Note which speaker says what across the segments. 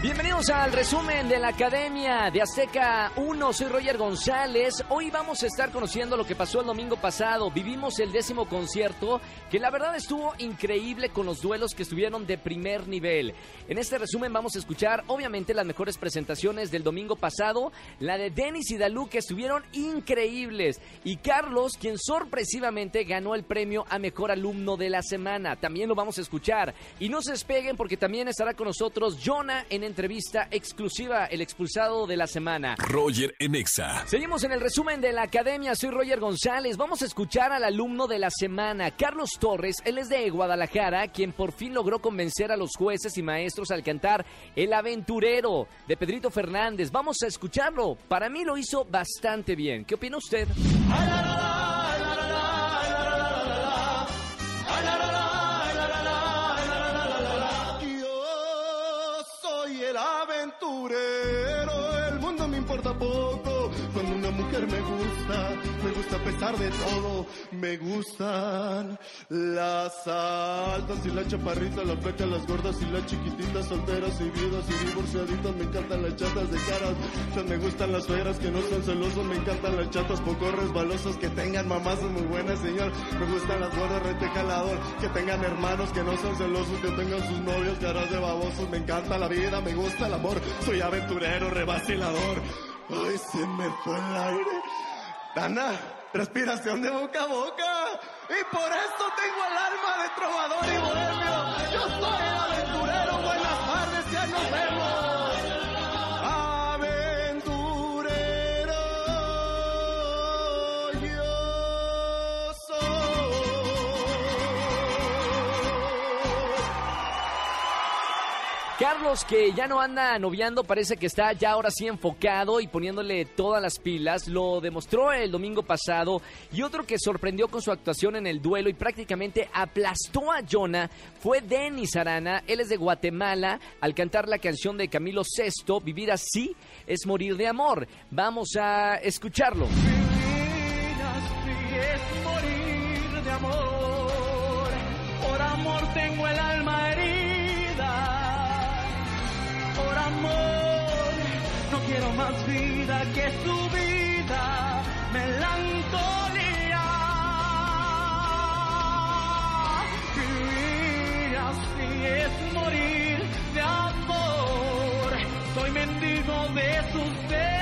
Speaker 1: Bienvenidos al resumen de la Academia de Azteca 1. Soy Roger González. Hoy vamos a estar conociendo lo que pasó el domingo pasado. Vivimos el décimo concierto, que la verdad estuvo increíble con los duelos que estuvieron de primer nivel. En este resumen vamos a escuchar, obviamente, las mejores presentaciones del domingo pasado. La de Denis y Dalú, que estuvieron increíbles. Y Carlos, quien sorpresivamente ganó el premio a mejor alumno de la semana. También lo vamos a escuchar. Y no se despeguen porque también estará con nosotros Jonah en entrevista exclusiva, el expulsado de la semana.
Speaker 2: Roger Enexa.
Speaker 1: Seguimos en el resumen de la academia. Soy Roger González. Vamos a escuchar al alumno de la semana, Carlos Torres. Él es de Guadalajara, quien por fin logró convencer a los jueces y maestros al cantar El Aventurero de Pedrito Fernández. Vamos a escucharlo. Para mí lo hizo bastante bien. ¿Qué opina usted?
Speaker 3: Yo pesar de todo. Me gustan las altas y las chaparritas, las flacas, las gordas y las chiquititas, solteras y viudas y divorciaditas. Me encantan las chatas de caras, me gustan las feras que no sean celosos. Me encantan las chatas poco resbalosas, que tengan mamás muy buenas, señor. Me gustan las gordas rete calador, que tengan hermanos que no sean celosos, que tengan sus novios caras de babosos. Me encanta la vida, me gusta el amor. Soy aventurero, revacilador. Ay, se me fue el aire. Dana, respiración de boca a boca. Y por eso tengo el alma de trovador y bohemio. Yo soy el aventurero.
Speaker 1: Carlos, que ya no anda noviando, parece que está ya ahora sí enfocado y poniéndole todas las pilas. Lo demostró el domingo pasado. Y otro que sorprendió con su actuación en el duelo y prácticamente aplastó a Jonah fue Denis Arana. Él es de Guatemala. Al cantar la canción de Camilo VI, Vivir así es morir de amor. Vamos a escucharlo.
Speaker 4: Vivir así es morir de amor. Por amor tengo el alma herida. Por amor no quiero más vida que su vida. Melancolía. Vivir así es morir de amor. Soy mendigo de sus besos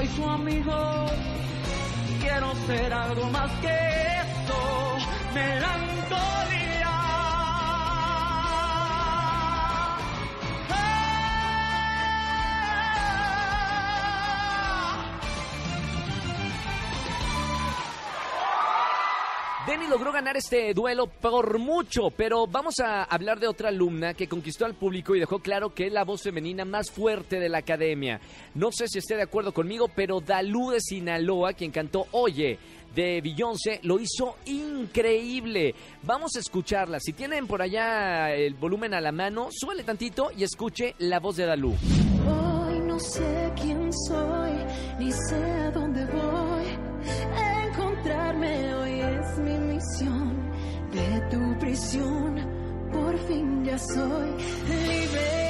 Speaker 4: soy su amigo. Quiero ser algo más que esto, melancolía.
Speaker 1: Denny logró ganar este duelo por mucho, pero vamos a hablar de otra alumna que conquistó al público y dejó claro que es la voz femenina más fuerte de la academia. No sé si esté de acuerdo conmigo, pero Dalú de Sinaloa, quien cantó Oye de Beyoncé, lo hizo increíble. Vamos a escucharla. Si tienen por allá el volumen a la mano, súbale tantito y escuche la voz de Dalú.
Speaker 5: Hoy no sé quién soy, ni sé a dónde voy. Tu prisión, por fin ya soy libre.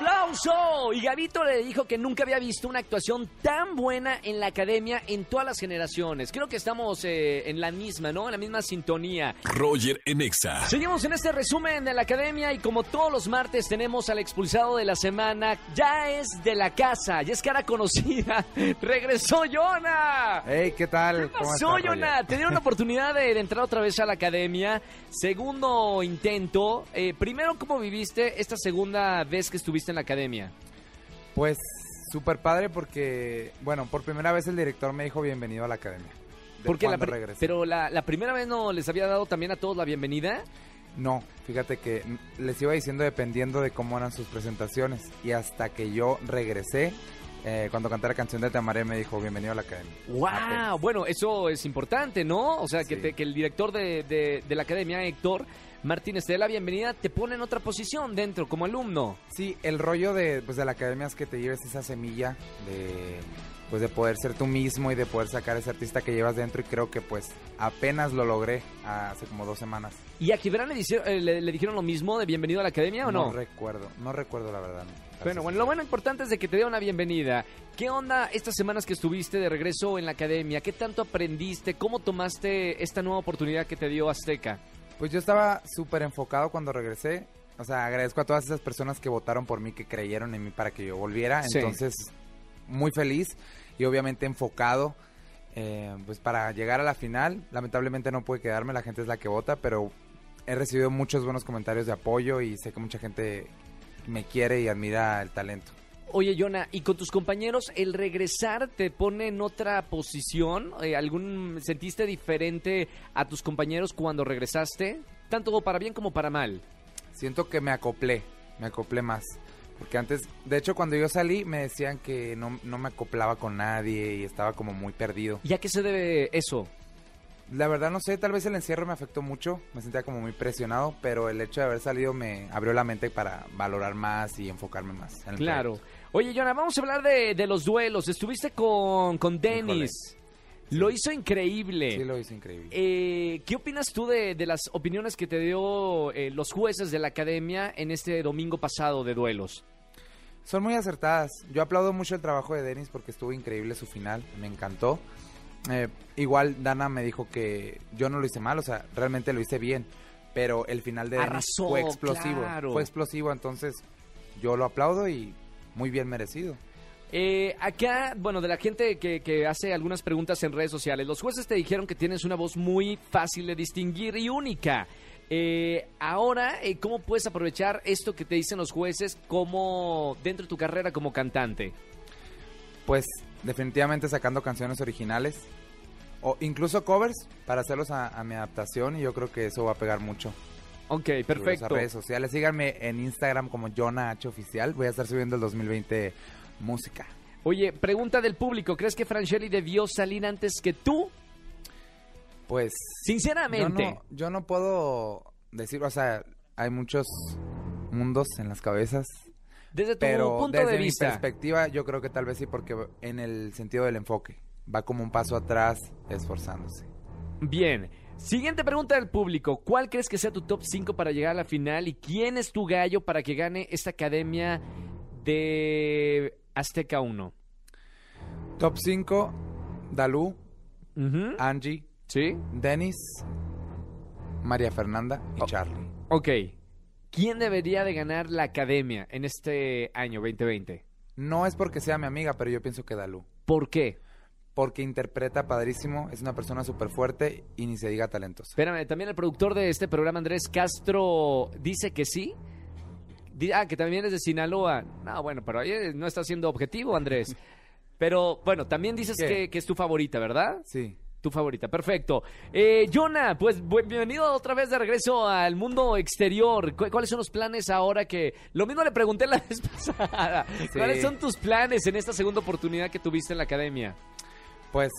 Speaker 5: Love.
Speaker 1: Aplauso! Y Gabito le dijo que nunca había visto una actuación tan buena en la academia en todas las generaciones. Creo que estamos eh, en la misma, ¿no? En la misma sintonía.
Speaker 2: Roger en Exa.
Speaker 1: Seguimos en este resumen de la academia y como todos los martes tenemos al expulsado de la semana. Ya es de la casa, ya es cara conocida. ¡Regresó Jonah!
Speaker 6: Hey, ¿qué tal?
Speaker 1: ¿Qué pasó, Jonah? Te dieron la oportunidad de, de entrar otra vez a la academia. Segundo intento. Eh, primero, ¿cómo viviste esta segunda vez que estuviste en la academia?
Speaker 6: Pues súper padre porque, bueno, por primera vez el director me dijo bienvenido a la academia. De
Speaker 1: Porque la, pero la, la primera vez no les había dado también a todos la bienvenida.
Speaker 6: No, fíjate que les iba diciendo dependiendo de cómo eran sus presentaciones. Y hasta que yo regresé, eh, cuando canté la canción de Tamaré me dijo bienvenido a la academia.
Speaker 1: ¡Wow!
Speaker 6: Apenas.
Speaker 1: Bueno, eso es importante, ¿no? O sea, que,
Speaker 6: Sí.
Speaker 1: te- que el director de, de- de la academia, Héctor Martínez, te dé la bienvenida, te pone en otra posición dentro, como alumno.
Speaker 6: Sí, el rollo de, pues, de la academia es que te lleves esa semilla de, pues, de poder ser tú mismo y de poder sacar ese artista que llevas dentro. Y creo que pues apenas lo logré hace como dos semanas.
Speaker 1: ¿Y a Gibran le, eh, le- le dijeron lo mismo de bienvenido a la academia o no?
Speaker 6: recuerdo, no recuerdo la verdad.
Speaker 1: Bueno, bueno, lo bueno importante es de que te dieron la bienvenida. ¿Qué onda estas semanas que estuviste de regreso en la academia? ¿Qué tanto aprendiste? ¿Cómo tomaste esta nueva oportunidad que te dio Azteca?
Speaker 6: Pues yo estaba súper enfocado cuando regresé. O sea, agradezco a todas esas personas que votaron por mí, que creyeron en mí para que yo volviera.
Speaker 1: Sí.
Speaker 6: Entonces, muy feliz y obviamente enfocado. eh, pues para llegar a la final, lamentablemente no pude quedarme, la gente es la que vota, pero he recibido muchos buenos comentarios de apoyo y sé que mucha gente me quiere y admira el talento.
Speaker 1: Oye, Jonah, ¿y con tus compañeros el regresar te pone en otra posición? Eh, ¿Algún sentiste diferente a tus compañeros cuando regresaste? Tanto para bien como para mal.
Speaker 6: Siento que me acoplé, me acoplé más. Porque antes, de hecho, cuando yo salí me decían que no, no me acoplaba con nadie y estaba como muy perdido.
Speaker 1: ¿Y a qué se debe eso?
Speaker 6: La verdad no sé, tal vez el encierro me afectó mucho, me sentía como muy presionado, pero el hecho de haber salido me abrió la mente para valorar más y enfocarme más. en el
Speaker 1: Claro.
Speaker 6: proyecto.
Speaker 1: Oye, Jonah, vamos a hablar de, de los duelos. Estuviste con, con Dennis. Lo hizo increíble.
Speaker 6: Sí, lo hice increíble.
Speaker 1: Eh, ¿Qué opinas tú de, de las opiniones que te dio eh, los jueces de la academia en este domingo pasado de duelos?
Speaker 6: Son muy acertadas. Yo aplaudo mucho el trabajo de Denis porque estuvo increíble su final, me encantó. Eh, igual Dana me dijo que yo no lo hice mal, o sea, realmente lo hice bien, pero el final de Denis fue explosivo.
Speaker 1: claro.
Speaker 6: Fue explosivo, entonces yo lo aplaudo y muy bien merecido.
Speaker 1: Eh, acá, bueno, de la gente que, que hace algunas preguntas en redes sociales, los jueces te dijeron que tienes una voz muy fácil de distinguir y única. Eh, ahora, eh, ¿cómo puedes aprovechar esto que te dicen los jueces como dentro de tu carrera como cantante?
Speaker 6: Pues definitivamente sacando canciones originales o incluso covers para hacerlos a, a mi adaptación y yo creo que eso va a pegar mucho.
Speaker 1: Ok, perfecto.
Speaker 6: Redes sociales, síganme en Instagram como Jonah H Oficial, voy a estar subiendo el 2020 música.
Speaker 1: Oye, pregunta del público, ¿crees que Francheli debió salir antes que tú?
Speaker 6: Pues
Speaker 1: Sinceramente.
Speaker 6: Yo no, yo no puedo decir, o sea, hay muchos mundos en las cabezas,
Speaker 1: Desde tu
Speaker 6: pero
Speaker 1: punto
Speaker 6: desde
Speaker 1: de
Speaker 6: mi
Speaker 1: vista.
Speaker 6: perspectiva yo creo que tal vez sí porque en el sentido del enfoque va como un paso atrás esforzándose.
Speaker 1: Bien. Siguiente pregunta del público. ¿Cuál crees que sea tu top 5 para llegar a la final? ¿Y quién es tu gallo para que gane esta academia de Azteca 1?
Speaker 6: Top 5, Dalú,
Speaker 1: Ujú.
Speaker 6: Angie,
Speaker 1: ¿Sí?
Speaker 6: Dennis, María Fernanda y
Speaker 1: Oh.
Speaker 6: Charlie.
Speaker 1: Ok. ¿Quién debería de ganar la academia en este año 2020?
Speaker 6: No es porque sea mi amiga, pero yo pienso que Dalú.
Speaker 1: ¿Por qué?
Speaker 6: Porque interpreta padrísimo, es una persona súper fuerte y ni se diga talentosa.
Speaker 1: Espérame, también el productor de este programa, Andrés Castro, dice que sí. Ah, que también es de Sinaloa. No, bueno, pero ahí no está siendo objetivo, Andrés. Pero bueno, también dices que, que es tu favorita, ¿verdad?
Speaker 6: Sí.
Speaker 1: Tu favorita, perfecto. Eh, Jonah, pues bienvenido otra vez de regreso al mundo exterior. ¿Cu- ¿Cuáles son los planes ahora que... Lo mismo le pregunté la vez pasada. ¿Cuáles son tus planes en esta segunda oportunidad que tuviste en la academia?
Speaker 6: Pues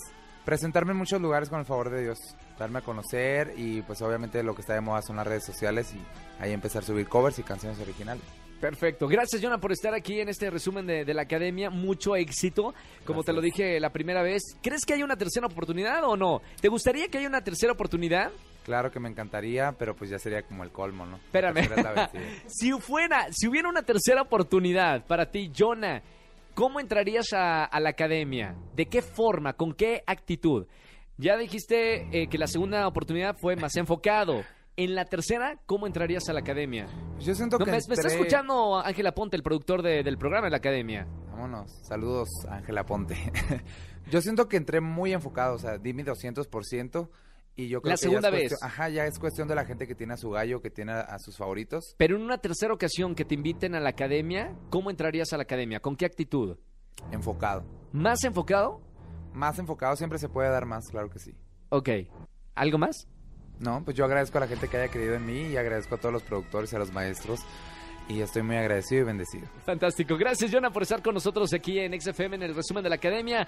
Speaker 6: presentarme en muchos lugares con el favor de Dios, darme a conocer y pues obviamente lo que está de moda son las redes sociales y ahí empezar a subir covers y canciones originales.
Speaker 1: Perfecto. Gracias, Jonah, por estar aquí en este resumen de, de la academia. Mucho éxito. Como te lo dije la primera vez, ¿crees que hay una tercera oportunidad o no? ¿Te gustaría que haya una tercera oportunidad?
Speaker 6: Claro que me encantaría, pero pues ya sería como el colmo, ¿no?
Speaker 1: Espérame. Si fuera, si hubiera una tercera oportunidad para ti, Jonah, ¿cómo entrarías a, a la academia? ¿De qué forma? ¿Con qué actitud? Ya dijiste eh, que la segunda oportunidad fue más enfocado. En la tercera, ¿cómo entrarías a la academia?
Speaker 6: Yo siento
Speaker 1: No,
Speaker 6: que
Speaker 1: me, me está
Speaker 6: entré-
Speaker 1: escuchando Ángela Ponte, el productor de- del programa de la academia.
Speaker 6: Vámonos. Saludos, Ángela Ponte. yo siento que entré muy enfocado, o sea, di mi 200% y yo creo
Speaker 1: La
Speaker 6: que
Speaker 1: segunda vez.
Speaker 6: Ajá, ya es cuestión de la gente que tiene a su gallo, que tiene a, a sus favoritos.
Speaker 1: Pero en una tercera ocasión que te inviten a la academia, ¿cómo entrarías a la academia? ¿Con qué actitud?
Speaker 6: Enfocado.
Speaker 1: ¿Más enfocado?
Speaker 6: Más enfocado siempre se puede dar más, claro que sí.
Speaker 1: Ok. ¿Algo más?
Speaker 6: No, pues yo agradezco a la gente que haya creído en mí y agradezco a todos los productores y a los maestros y estoy muy agradecido y bendecido.
Speaker 1: Fantástico. Gracias, Jonah, por estar con nosotros aquí en XFM en el resumen de la academia.